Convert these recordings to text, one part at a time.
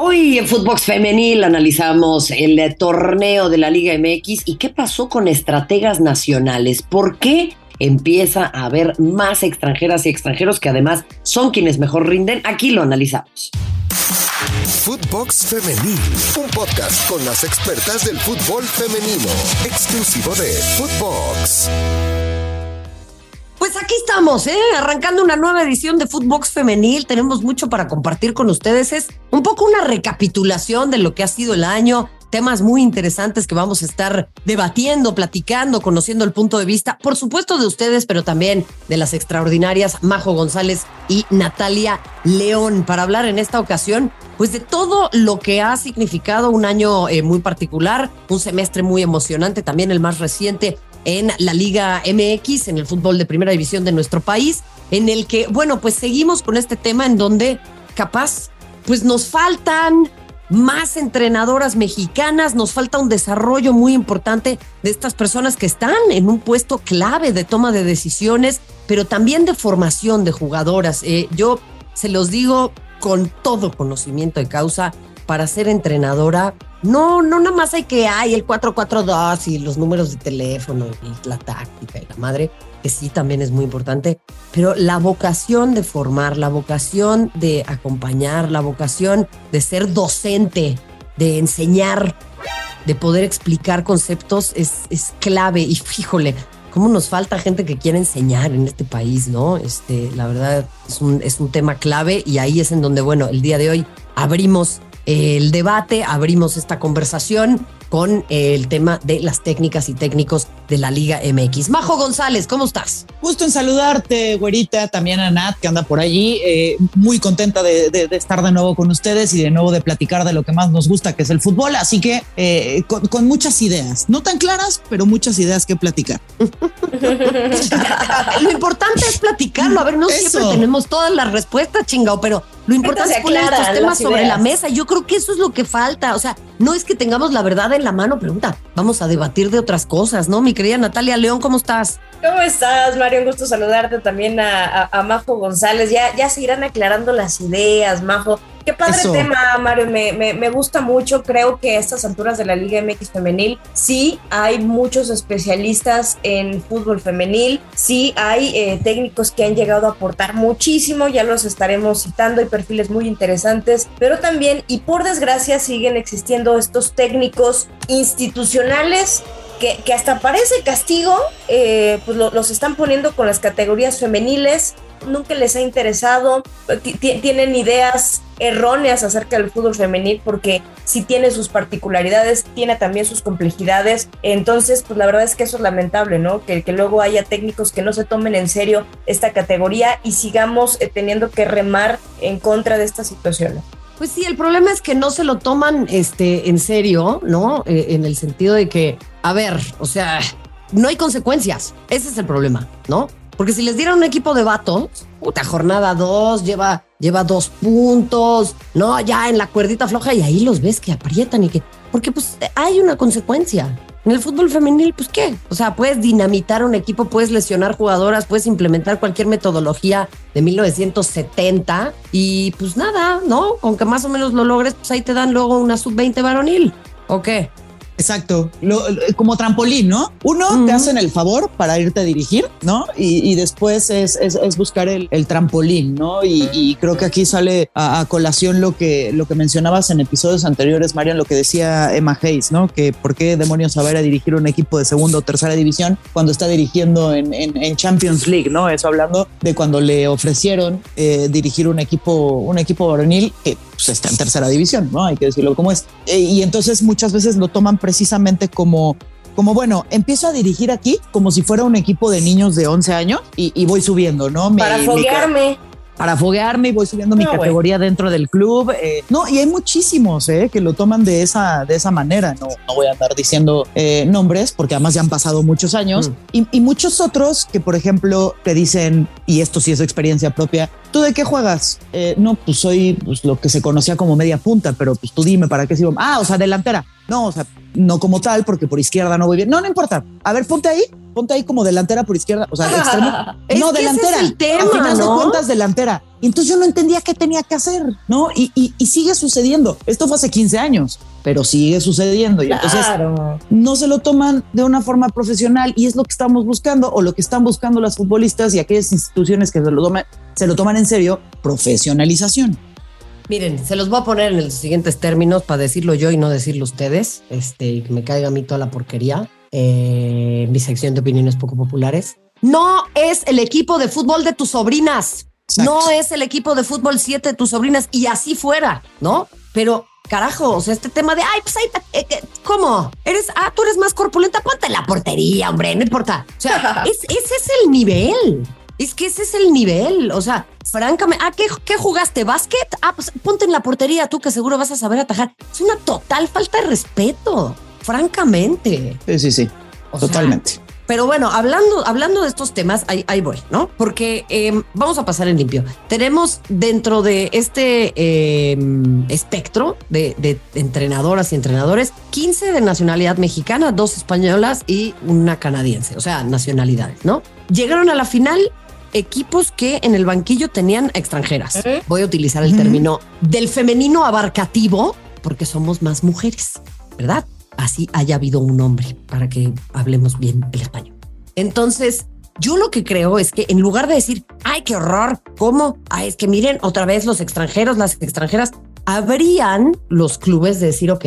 Hoy en Footbox Femenil analizamos el torneo de la Liga MX y qué pasó con estrategas nacionales. ¿Por qué empieza a haber más extranjeras y extranjeros que además son quienes mejor rinden? Aquí lo analizamos. Footbox Femenil, un podcast con las expertas del fútbol femenino, exclusivo de Footbox. Pues aquí estamos, ¿eh? arrancando una nueva edición de Footbox Femenil. Tenemos mucho para compartir con ustedes. Es un poco una recapitulación de lo que ha sido el año, temas muy interesantes que vamos a estar debatiendo, platicando, conociendo el punto de vista, por supuesto de ustedes, pero también de las extraordinarias Majo González y Natalia León, para hablar en esta ocasión, pues de todo lo que ha significado un año eh, muy particular, un semestre muy emocionante, también el más reciente en la Liga MX, en el fútbol de primera división de nuestro país, en el que, bueno, pues seguimos con este tema en donde capaz, pues nos faltan más entrenadoras mexicanas, nos falta un desarrollo muy importante de estas personas que están en un puesto clave de toma de decisiones, pero también de formación de jugadoras. Eh, yo se los digo con todo conocimiento de causa, para ser entrenadora, no, no nada más hay que hay el 442 y los números de teléfono y la táctica y la madre, que sí también es muy importante, pero la vocación de formar, la vocación de acompañar, la vocación de ser docente, de enseñar, de poder explicar conceptos es, es clave y fíjole, cómo nos falta gente que quiera enseñar en este país, ¿no? Este, la verdad es un, es un tema clave y ahí es en donde, bueno, el día de hoy abrimos el debate, abrimos esta conversación con el tema de las técnicas y técnicos de la Liga MX. Majo González, ¿cómo estás? Gusto en saludarte, güerita, también a Nat, que anda por allí. Eh, muy contenta de, estar de nuevo con ustedes y de nuevo de platicar de lo que más nos gusta, que es el fútbol. Así que eh, con, muchas ideas, no tan claras, pero muchas ideas que platicar. lo importante es platicarlo. A ver, no siempre tenemos todas las respuestas, chingado, pero lo importante es poner estos temas sobre la mesa. Yo creo que eso es lo que falta. O sea, no es que tengamos la verdad en la mano, pregunta. Vamos a debatir de otras cosas, ¿no? Mi querida Natalia León, ¿cómo estás? ¿Cómo estás, Mario? Un gusto saludarte también a, Majo González. Ya, ya se irán aclarando las ideas, Majo. Qué padre tema, Mario. Me, me, gusta mucho. Creo que a estas alturas de la Liga MX femenil sí hay muchos especialistas en fútbol femenil. Sí hay eh, técnicos que han llegado a aportar muchísimo. Ya los estaremos citando. Hay perfiles muy interesantes. Pero también, y por desgracia, siguen existiendo estos técnicos institucionales que, hasta parece castigo, eh, pues los están poniendo con las categorías femeniles, nunca les ha interesado, tienen ideas erróneas acerca del fútbol femenil porque si tiene sus particularidades, tiene también sus complejidades, entonces pues la verdad es que eso es lamentable, ¿no? Que, que luego haya técnicos que no se tomen en serio esta categoría y sigamos eh, teniendo que remar en contra de estas situaciones. Pues sí, el problema es que no se lo toman este, en serio, ¿no? Eh, en el sentido de que, a ver, o sea, no hay consecuencias. Ese es el problema, ¿no? Porque si les dieran un equipo de vatos, puta, jornada dos, lleva, lleva dos puntos, ¿no? Ya en la cuerdita floja y ahí los ves que aprietan y que... Porque pues hay una consecuencia. En el fútbol femenil, pues qué. O sea, puedes dinamitar un equipo, puedes lesionar jugadoras, puedes implementar cualquier metodología de 1970 y pues nada, ¿no? Aunque más o menos lo logres, pues ahí te dan luego una sub-20 varonil. ¿O qué? Exacto, como trampolín, ¿no? Uno, te hacen el favor para irte a dirigir, ¿no? Y, después es, es, buscar el, trampolín, ¿no? Y, creo que aquí sale a, colación lo que, lo que mencionabas en episodios anteriores, Marian, lo que decía Emma Hayes, ¿no? Que por qué demonios saber a dirigir un equipo de segunda o tercera división cuando está dirigiendo en, en, Champions League, ¿no? Eso hablando de cuando le ofrecieron eh, dirigir un equipo, un equipo varonil que pues, está en tercera división, ¿no? Hay que decirlo como es. Eh, y entonces muchas veces lo toman precisamente como como bueno, empiezo a dirigir aquí como si fuera un equipo de niños de 11 años y, voy subiendo, ¿no? Para foguearme para foguearme y voy subiendo mi categoría dentro del club. Eh, no, y hay muchísimos eh, que lo toman de esa, de esa manera. No, no voy a andar diciendo eh, nombres porque además ya han pasado muchos años. Mm. Y, muchos otros que, por ejemplo, te dicen, y esto sí es experiencia propia, ¿tú de qué juegas? no, pues soy pues, lo que se conocía como media punta, pero pues tú dime para qué sigo. Ah, o sea, delantera. No, o sea, no como tal, porque por izquierda no voy bien. No, no importa. A ver, ponte ahí, ponte ahí como delantera por izquierda. O sea, extremo. no, delantera. Es el tema, final de cuentas, delantera. Y entonces yo no entendía qué tenía que hacer, ¿no? Y, y, sigue sucediendo. Esto fue hace 15 años, pero sigue sucediendo. Y entonces no se lo toman de una forma profesional y es lo que estamos buscando o lo que están buscando las futbolistas y aquellas instituciones que se lo toman, se lo toman en serio, profesionalización. Miren, se los voy a poner en los siguientes términos para decirlo yo y no decirlo ustedes, este, y que me caiga a mí toda la porquería. Eh, mi sección de opiniones poco populares. No es el equipo de fútbol de tus sobrinas. No es el equipo de fútbol 7 de tus sobrinas y así fuera, ¿no? Pero carajo, o sea, este tema de, ay, pues, eh, eh, ¿cómo? Eres, ah, tú eres más corpulenta, ponte en la portería, hombre, no importa. O sea, ese es el nivel. Es que ese es el nivel. O sea, francamente, ah, ¿qué, ¿qué, jugaste? ¿Básquet? Ah, pues ponte en la portería tú que seguro vas a saber atajar. Es una total falta de respeto, francamente. Sí, sí, sí. Totalmente. Pero bueno, hablando, hablando de estos temas, ahí, ahí voy, ¿no? Porque em, vamos a pasar en limpio. Tenemos dentro de este em, espectro de, de, entrenadoras y entrenadores 15 de nacionalidad mexicana, dos españolas y una canadiense, o sea, nacionalidades, ¿no? Llegaron a la final equipos que en el banquillo tenían extranjeras. Voy a utilizar el término del femenino abarcativo porque somos más mujeres, ¿verdad? Así haya habido un hombre para que hablemos bien el español. Entonces, yo lo que creo es que en lugar de decir, ay, qué horror, ¿cómo? Ay, es que miren otra vez los extranjeros, las extranjeras, habrían los clubes de decir, ok,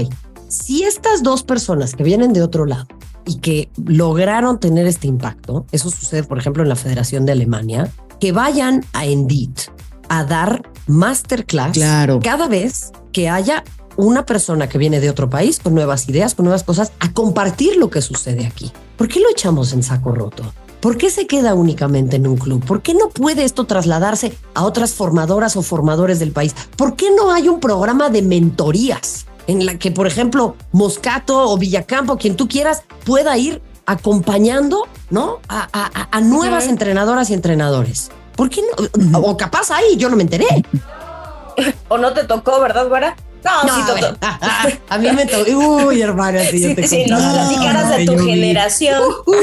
si estas dos personas que vienen de otro lado y que lograron tener este impacto, eso sucede, por ejemplo, en la Federación de Alemania, que vayan a Endit a dar masterclass cada vez que haya una persona que viene de otro país con nuevas ideas, con nuevas cosas, a compartir lo que sucede aquí. ¿Por qué lo echamos en saco roto? ¿Por qué se queda únicamente en un club? ¿Por qué no puede esto trasladarse a otras formadoras o formadores del país? ¿Por qué no hay un programa de mentorías? en la que, por ejemplo, Moscato o Villacampo, quien tú quieras, pueda ir acompañando, ¿no? A, nuevas entrenadoras y entrenadores. ¿Por qué no? O capaz ahí, yo no me enteré. o no te tocó, ¿verdad, güera? No, sí, a, mí me tocó. Uy, hermana, sí, yo te sí, nos platicaras de tu generación.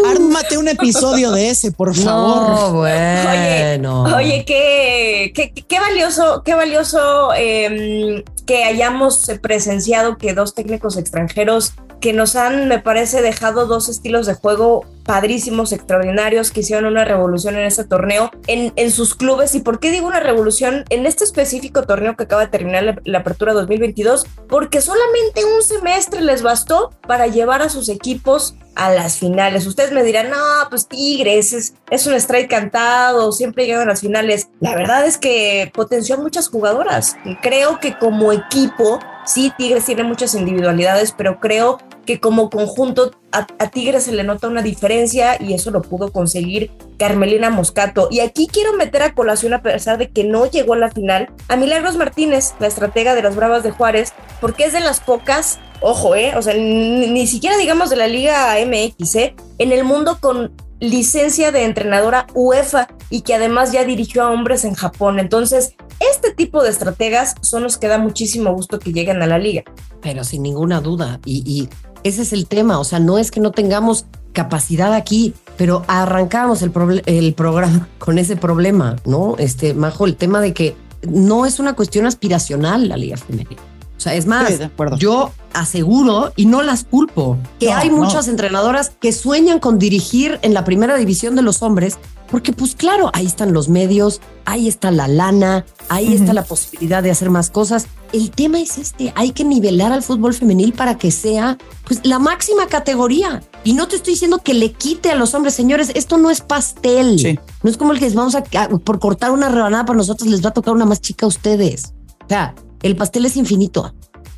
Ármate un episodio de ese, por favor. No, bueno. Oye, oye qué, qué, qué, valioso, qué valioso eh, que hayamos presenciado que dos técnicos extranjeros que nos han, me parece, dejado dos estilos de juego padrísimos, extraordinarios, que hicieron una revolución en este torneo, en, en sus clubes. ¿Y por qué digo una revolución en este específico torneo que acaba de terminar la, apertura 2022? Porque solamente un semestre les bastó para llevar a sus equipos a las finales. Ustedes me dirán, no, pues Tigres es, es un strike cantado, siempre llegan a las finales. La verdad es que potenció a muchas jugadoras. Creo que como equipo, sí, Tigres tiene muchas individualidades, pero creo que como conjunto a, Tigres se le nota una diferencia y eso lo pudo conseguir Carmelina Moscato. Y aquí quiero meter a colación, a pesar de que no llegó a la final, a Milagros Martínez, la estratega de las Bravas de Juárez, porque es de las pocas, ojo, eh, o sea, ni, siquiera digamos de la Liga MX, eh, en el mundo con licencia de entrenadora UEFA y que además ya dirigió a hombres en Japón. Entonces, este tipo de estrategas son los que da muchísimo gusto que lleguen a la liga. Pero sin ninguna duda, y, y ese es el tema, o sea, no es que no tengamos capacidad aquí, pero arrancamos el, el programa con ese problema, ¿no? Este, Majo, el tema de que no es una cuestión aspiracional la Liga Femenina. O sea, es más, yo aseguro y no las culpo que hay muchas entrenadoras que sueñan con dirigir en la primera división de los hombres, porque pues claro, ahí están los medios, ahí está la lana, ahí está la posibilidad de hacer más cosas. El tema es este, hay que nivelar al fútbol femenil para que sea pues la máxima categoría. Y no te estoy diciendo que le quite a los hombres, señores, esto no es pastel. No es como el que les vamos a, por cortar una rebanada para nosotros les va a tocar una más chica a ustedes. O sea, el pastel es infinito.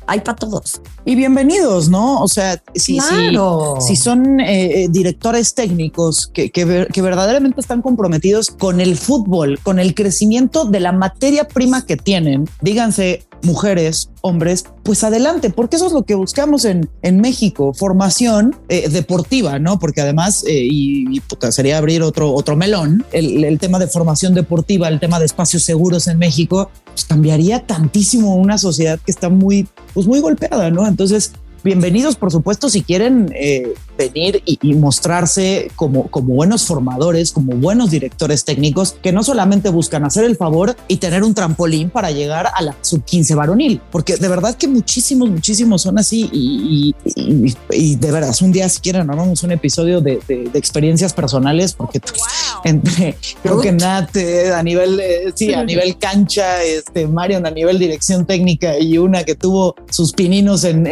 Hay para todos. Y bienvenidos, ¿no? O sea, si, si, son eh, eh, directores técnicos que, que, que, verdaderamente están comprometidos con el fútbol, con el crecimiento de la materia prima que tienen, díganse mujeres, hombres, pues adelante, porque eso es lo que buscamos en, en México, formación eh, deportiva, ¿no? Porque además, eh, y, sería abrir otro, otro melón, el, el, tema de formación deportiva, el tema de espacios seguros en México, pues cambiaría tantísimo una sociedad que está muy, pues muy golpeada, ¿no? Entonces, bienvenidos, por supuesto, si quieren eh, venir y, mostrarse como, como buenos formadores, como buenos directores técnicos que no solamente buscan hacer el favor y tener un trampolín para llegar a la sub 15 varonil, porque de verdad que muchísimos, muchísimos son así y, de verdad, un día si quieren armamos un episodio de, experiencias personales porque pues, entre, creo que Nat eh, a nivel, eh, sí, a nivel cancha, este Marion a nivel dirección técnica y una que tuvo sus pininos en,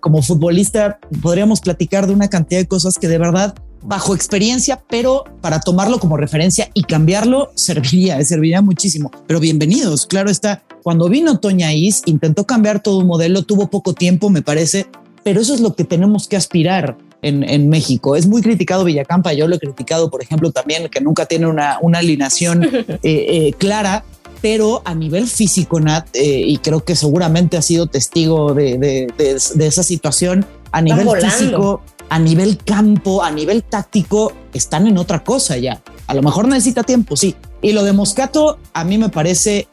como futbolista, podríamos platicar de una cantidad de cosas que de verdad bajo experiencia, pero para tomarlo como referencia y cambiarlo serviría, serviría muchísimo. Pero bienvenidos, claro está. Cuando vino Toña Is, intentó cambiar todo un modelo, tuvo poco tiempo, me parece, pero eso es lo que tenemos que aspirar en, México. Es muy criticado Villacampa, yo lo he criticado, por ejemplo, también que nunca tiene una, una alineación eh, eh, clara, pero a nivel físico, Nat, eh, y creo que seguramente ha sido testigo de, esa situación, a nivel físico, a nivel campo, a nivel táctico, están en otra cosa ya. A lo mejor necesita tiempo, sí. Y lo de Moscato a mí me parece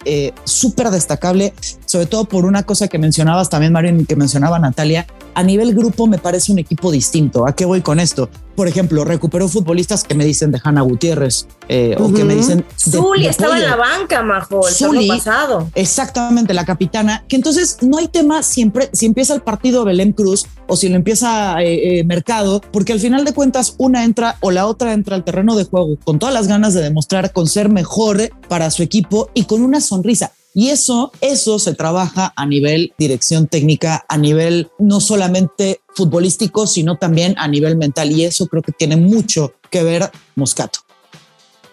súper destacable, sobre todo por una cosa que mencionabas también, Mario, que mencionaba Natalia, a nivel grupo me parece un equipo distinto. ¿A qué voy con esto? Por ejemplo, recuperó futbolistas que me dicen de Hanna Gutiérrez eh, o que me dicen. Zuli estaba en la banca, Majo, el Zuli, pasado. Exactamente, la capitana. Que entonces no hay tema siempre si empieza el partido Belén Cruz o si lo empieza eh, eh, Mercado, porque al final de cuentas una entra o la otra entra al terreno de juego con todas las ganas de demostrar con ser mejor para su equipo y con una sonrisa. Y eso, eso se trabaja a nivel dirección técnica, a nivel no solamente futbolístico, sino también a nivel mental. Y eso creo que tiene mucho que ver Moscato.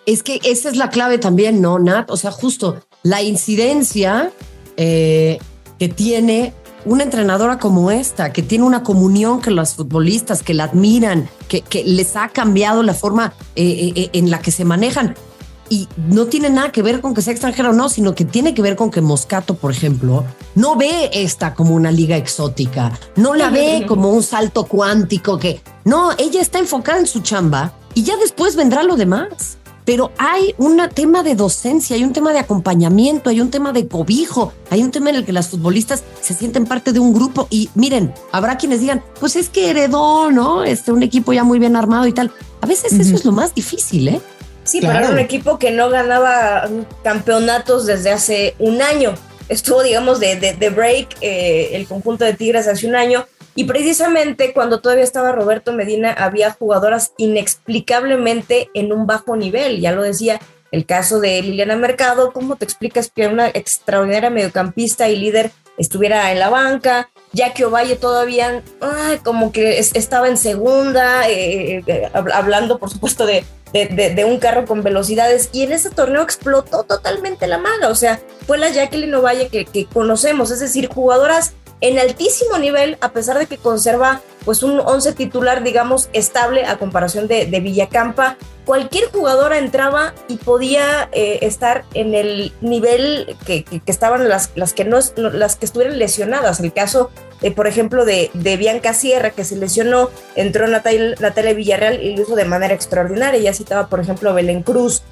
Es que esa es la clave también, ¿no, Nat? O sea, justo la incidencia eh, que tiene una entrenadora como esta, que tiene una comunión con los futbolistas, que la admiran, que, les ha cambiado la forma eh, eh, en la que se manejan y no tiene nada que ver con que sea extranjero o no, sino que tiene que ver con que Moscato, por ejemplo, no ve esta como una liga exótica, no la ve como un salto cuántico que no, ella está enfocada en su chamba y ya después vendrá lo demás. Pero hay un tema de docencia, hay un tema de acompañamiento, hay un tema de cobijo, hay un tema en el que las futbolistas se sienten parte de un grupo y miren, habrá quienes digan, pues es que heredó, ¿no? Este, un equipo ya muy bien armado y tal. A veces eso es lo más difícil, ¿eh? Sí, pero era un equipo que no ganaba campeonatos desde hace un año. Estuvo, digamos, de, de, break eh, el conjunto de Tigres hace un año. Y precisamente cuando todavía estaba Roberto Medina, había jugadoras inexplicablemente en un bajo nivel. Ya lo decía el caso de Liliana Mercado. ¿Cómo te explicas que una extraordinaria mediocampista y líder estuviera en la banca? que Ovalle todavía como que estaba en segunda, eh, eh, hablando por supuesto de, de, un carro con velocidades y en ese torneo explotó totalmente la maga, o sea, fue la Jacqueline Ovalle que, que conocemos, es decir, jugadoras en altísimo nivel, a pesar de que conserva pues un 11 titular, digamos, estable a comparación de, de Villacampa, cualquier jugadora entraba y podía eh, estar en el nivel que, estaban las, las, que no, las que estuvieran lesionadas. El caso, eh, por ejemplo, de, de, Bianca Sierra, que se lesionó, entró Natalia, Natalia Villarreal y lo hizo de manera extraordinaria. Ya citaba, por ejemplo, Belén Cruz,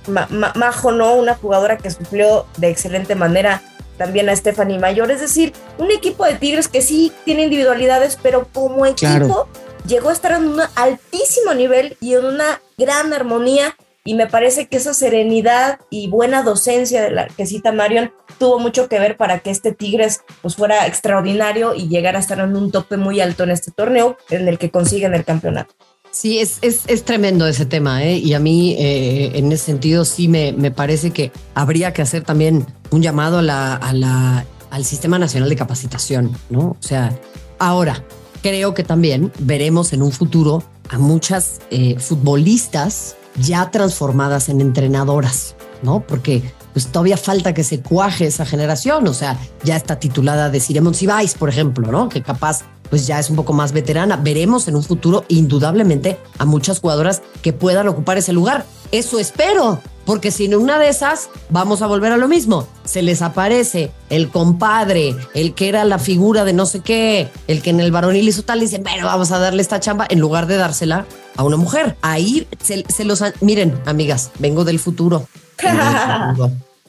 Majo, ¿no? Una jugadora que suplió de excelente manera también a Stephanie Mayor. Es decir, un equipo de Tigres que sí tiene individualidades, pero como equipo llegó a estar en un altísimo nivel y en una gran armonía. Y me parece que esa serenidad y buena docencia de la que cita Marion tuvo mucho que ver para que este Tigres pues fuera extraordinario y llegara a estar en un tope muy alto en este torneo en el que consiguen el campeonato. Sí, es, es, tremendo ese tema, ¿eh? y a mí eh, en ese sentido sí me, me, parece que habría que hacer también un llamado a la, a la, al Sistema Nacional de Capacitación, ¿no? O sea, ahora creo que también veremos en un futuro a muchas eh, futbolistas ya transformadas en entrenadoras, ¿no? Porque pues todavía falta que se cuaje esa generación, o sea, ya está titulada de Ciremon Sibais, por ejemplo, ¿no? Que capaz pues ya es un poco más veterana. Veremos en un futuro indudablemente a muchas jugadoras que puedan ocupar ese lugar. Eso espero, porque si en una de esas vamos a volver a lo mismo. Se les aparece el compadre, el que era la figura de no sé qué, el que en el varonil hizo tal, y dicen, bueno, vamos a darle esta chamba en lugar de dársela a una mujer. Ahí se, los... Miren, amigas, vengo del futuro.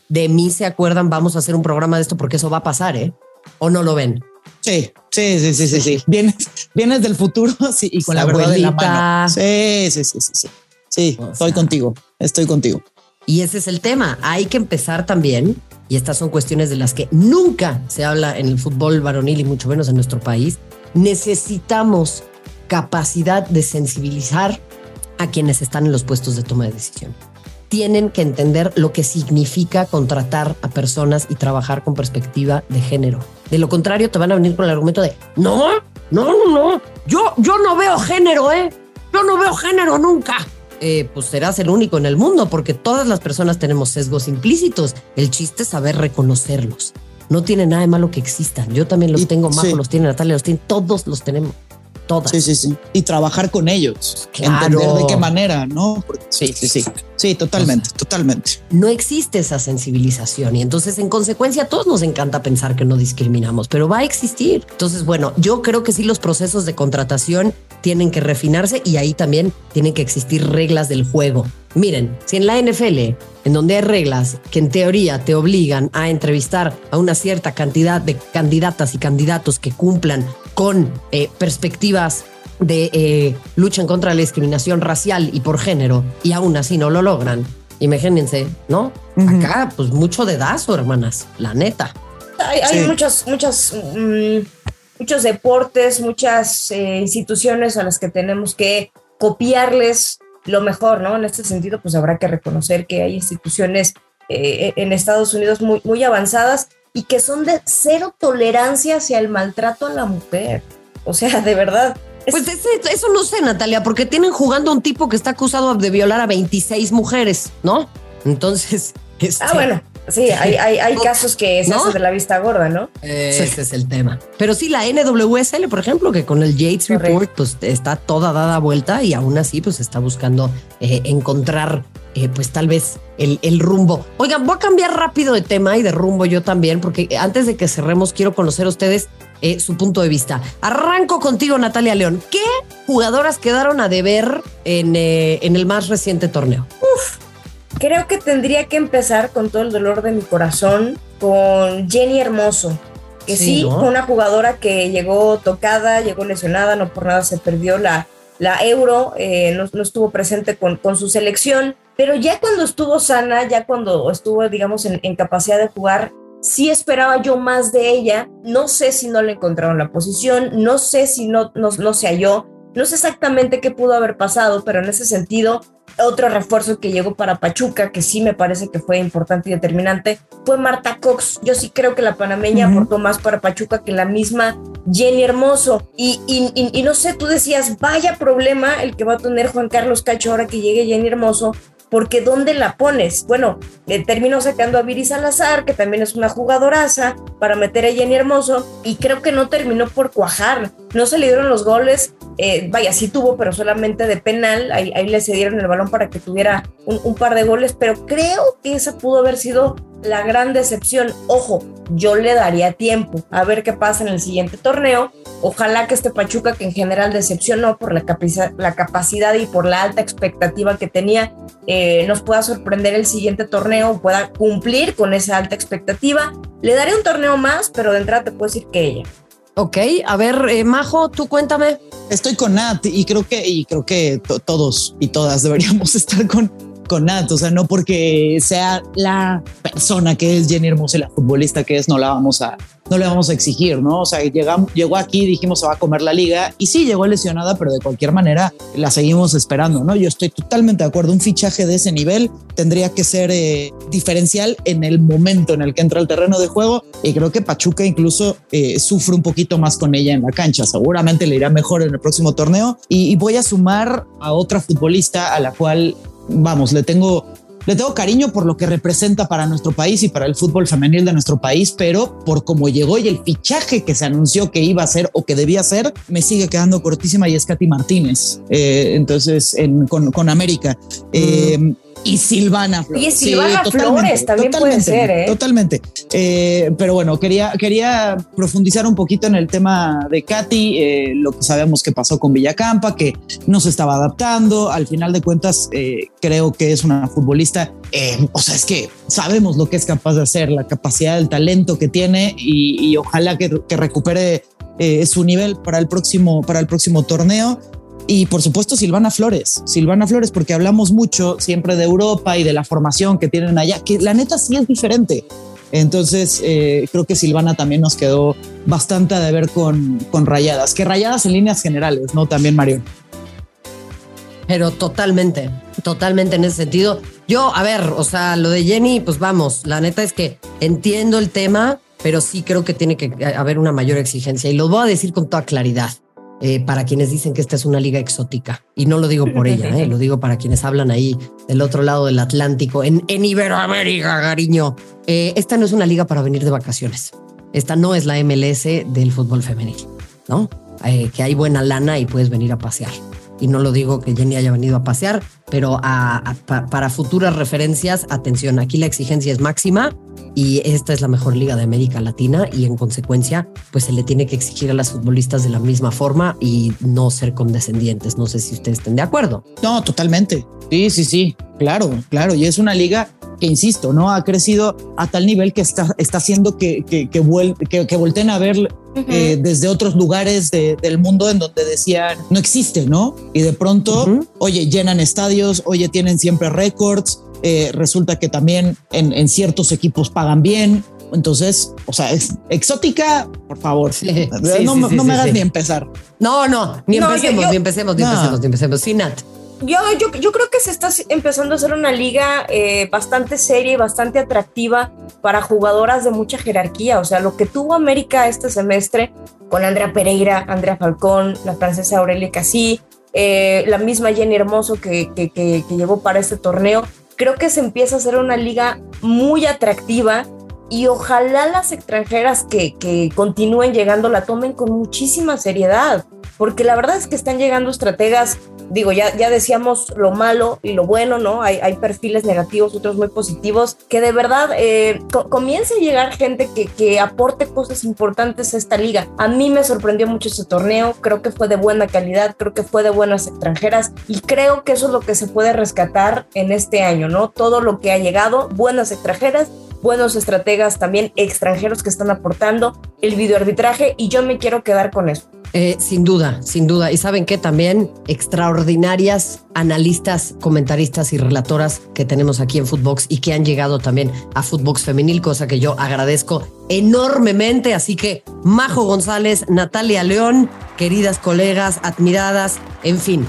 De mí se acuerdan, vamos a hacer un programa de esto porque eso va a pasar, ¿eh? ¿O no lo ven? Sí, Sí, sí, sí, sí, sí. Vienes, vienes del futuro sí, y con la, verdad de la mano. Sí, sí, sí, sí, sí. Sí, estoy contigo, estoy contigo. Y ese es el tema. Hay que empezar también, y estas son cuestiones de las que nunca se habla en el fútbol varonil y mucho menos en nuestro país. Necesitamos capacidad de sensibilizar a quienes están en los puestos de toma de decisión. Tienen que entender lo que significa contratar a personas y trabajar con perspectiva de género. De lo contrario, te van a venir con el argumento de no, no, no, no, yo, yo no veo género, ¿eh? Yo no veo género nunca. Eh, pues serás el único en el mundo, porque todas las personas tenemos sesgos implícitos. El chiste es saber reconocerlos. No tiene nada de malo que existan. Yo también los tengo, Majo los tiene, Natalia los tiene, todos los tenemos. Todas. Sí, sí, sí. Y trabajar con ellos. Entender de qué manera, ¿no? sí, sí, sí. Sí, totalmente, totalmente. No existe esa sensibilización y entonces en consecuencia a todos nos encanta pensar que no discriminamos, pero va a existir. Entonces, bueno, yo creo que sí los procesos de contratación tienen que refinarse y ahí también tienen que existir reglas del juego. Miren, si en la NFL, en donde hay reglas que en teoría te obligan a entrevistar a una cierta cantidad de candidatas y candidatos que cumplan con eh, perspectivas de eh, lucha en contra de la discriminación racial y por género, y aún así no lo logran, imagínense, ¿no? Acá, pues mucho dedazo, hermanas, la neta. Hay, muchos, muchos, mm, muchos deportes, muchas eh, instituciones a las que tenemos que copiarles lo mejor, ¿no? En este sentido, pues habrá que reconocer que hay instituciones eh, en Estados Unidos muy, muy avanzadas y que son de cero tolerancia hacia el maltrato a la mujer. O sea, de verdad. Pues eso no sé, Natalia, porque tienen jugando a un tipo que está acusado de violar a 26 mujeres, ¿no? Entonces. Este, ah, bueno. Sí, hay, hay, casos que se hacen de la vista gorda, ¿no? Ese es el tema. Pero sí, la NWSL, por ejemplo, que con el Yates Report, pues está toda dada vuelta y aún así, pues está buscando eh, encontrar, eh, pues tal vez el, el, rumbo. Oigan, voy a cambiar rápido de tema y de rumbo yo también, porque antes de que cerremos, quiero conocer a ustedes eh, su punto de vista. Arranco contigo, Natalia León. ¿Qué jugadoras quedaron a deber en, en el más reciente torneo? Uf Creo que tendría que empezar con todo el dolor de mi corazón con Jenny Hermoso, que sí, fue una jugadora que llegó tocada, llegó lesionada, no por nada se perdió la, la Euro, eh, no, estuvo presente con, su selección, pero ya cuando estuvo sana, ya cuando estuvo, digamos, en, capacidad de jugar, sí esperaba yo más de ella. No sé si no le encontraron la posición, no sé si no, no, no se halló, no sé exactamente qué pudo haber pasado, pero en ese sentido otro refuerzo que llegó para Pachuca, que sí me parece que fue importante y determinante, fue Marta Cox. Yo sí creo que la panameña aportó más para Pachuca que la misma Jenny Hermoso. Y, y, no sé, tú decías, vaya problema el que va a tener Juan Carlos Cacho ahora que llegue Jenny Hermoso, porque ¿dónde la pones? Bueno, terminó sacando a Viri Salazar, que también es una jugadoraza, para meter a Jenny Hermoso, y creo que no terminó por cuajar. No se le dieron los goles, eh, vaya, sí tuvo, pero solamente de penal, ahí, ahí le cedieron el balón para que tuviera un, un par de goles, pero creo que esa pudo haber sido la gran decepción. Ojo, yo le daría tiempo a ver qué pasa en el siguiente torneo. Ojalá que este Pachuca, que en general decepcionó por la, la capacidad y por la alta expectativa que tenía, eh, nos pueda sorprender el siguiente torneo, pueda cumplir con esa alta expectativa. Le daré un torneo más, pero de entrada te puedo decir que ella. Ok, a ver, eh, Majo, tú cuéntame. Estoy con Nat y creo que, y creo que todos y todas deberíamos estar con, con Nat, o sea, no porque sea la persona que es Jenny Hermosa, la futbolista que es, no la vamos a, no le vamos a exigir, ¿no? O sea, llegamos, llegó aquí, dijimos se va a comer la liga y sí, llegó lesionada, pero de cualquier manera la seguimos esperando, ¿no? Yo estoy totalmente de acuerdo, un fichaje de ese nivel tendría que ser eh, diferencial en el momento en el que entra al terreno de juego y creo que Pachuca incluso eh, sufre un poquito más con ella en la cancha, seguramente le irá mejor en el próximo torneo y, y voy a sumar a otra futbolista a la cual vamos, le tengo, le tengo cariño por lo que representa para nuestro país y para el fútbol femenil de nuestro país, pero por cómo llegó y el fichaje que se anunció que iba a ser o que debía ser, me sigue quedando cortísima y es Katy Martínez. Eh, entonces, con, con, América. Mm. Eh, y Silvana Flores. Y Silvana Flores también puede ser, ¿eh? Totalmente. Eh, pero bueno, quería, quería profundizar un poquito en el tema de Katy, eh, lo que sabemos que pasó con Villacampa, que no se estaba adaptando. Al final de cuentas, eh, creo que es una futbolista. o sea, es que sabemos lo que es capaz de hacer, la capacidad, el talento que tiene y, ojalá que, que recupere eh, su nivel para el próximo, para el próximo torneo. Y por supuesto Silvana Flores, Silvana Flores, porque hablamos mucho siempre de Europa y de la formación que tienen allá, que la neta sí es diferente. Entonces eh, creo que Silvana también nos quedó bastante a deber con, con Rayadas, que Rayadas en líneas generales, ¿no? También Mario. Pero totalmente, totalmente en ese sentido. Yo, a ver, o sea, lo de Jenny, pues vamos, la neta es que entiendo el tema, pero sí creo que tiene que haber una mayor exigencia y lo voy a decir con toda claridad. Eh, para quienes dicen que esta es una liga exótica. Y no lo digo por ella, eh, lo digo para quienes hablan ahí del otro lado del Atlántico, en, en Iberoamérica, cariño. Eh, esta no es una liga para venir de vacaciones. Esta no es la MLS del fútbol femenil, ¿no? que hay buena lana y puedes venir a pasear y no lo digo que Jenny haya venido a pasear, pero para futuras referencias, atención, aquí la exigencia es máxima y esta es la mejor liga de América Latina y en consecuencia, pues se le tiene que exigir a las futbolistas de la misma forma y no ser condescendientes. No sé si ustedes estén de acuerdo. No, totalmente. Sí, sí, sí, claro, claro. Y es una liga que insisto, ¿no? Ha crecido a tal nivel que está, está haciendo que, que, que, que, volteen a ver eh, desde otros lugares del mundo en donde decían no existe, ¿no? Y de pronto, oye, llenan estadios, oye, tienen siempre récords, eh, resulta que también en, en, ciertos equipos pagan bien. Entonces, o sea, es exótica, por favor. no, no me hagas ni empezar. No, no, ni empecemos, ni empecemos, ni empecemos, ni empecemos. Sí, Nat. Yo, yo, yo, creo que se está empezando a hacer una liga eh, bastante seria y bastante atractiva para jugadoras de mucha jerarquía. O sea, lo que tuvo América este semestre con Andrea Pereira, Andrea Falcón, la francesa Aurelia Casí, eh, la misma Jenny Hermoso que, que, que, llevó para este torneo, creo que se empieza a hacer una liga muy atractiva y ojalá las extranjeras que, que continúen llegando la tomen con muchísima seriedad, porque la verdad es que están llegando estrategas digo, ya, ya decíamos lo malo y lo bueno, ¿no? Hay, hay perfiles negativos, otros muy positivos, que de verdad eh, comience a llegar gente que, que aporte cosas importantes a esta liga. A mí me sorprendió mucho ese torneo, creo que fue de buena calidad, creo que fue de buenas extranjeras y creo que eso es lo que se puede rescatar en este año, ¿no? Todo lo que ha llegado, buenas extranjeras buenos estrategas también extranjeros que están aportando el videoarbitraje y yo me quiero quedar con eso. Eh, sin duda, sin duda. Y saben que también extraordinarias analistas, comentaristas y relatoras que tenemos aquí en Footbox y que han llegado también a Footbox Femenil, cosa que yo agradezco enormemente. Así que Majo González, Natalia León, queridas colegas, admiradas, en fin,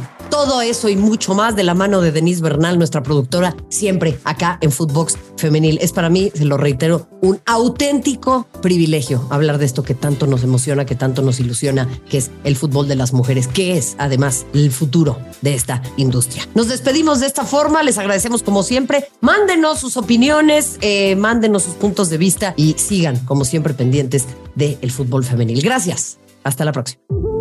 todo eso y mucho más de la mano de Denise Bernal, nuestra productora, siempre acá en Footbox Femenil. Es para mí, se lo reitero, un auténtico privilegio hablar de esto que tanto nos emociona, que tanto nos ilusiona, que es el fútbol de las mujeres, que es además el futuro de esta industria. Nos despedimos de esta forma, les agradecemos como siempre. Mándenos sus opiniones, eh, mándenos sus puntos de vista y sigan como siempre pendientes del fútbol femenil. Gracias. Hasta la próxima.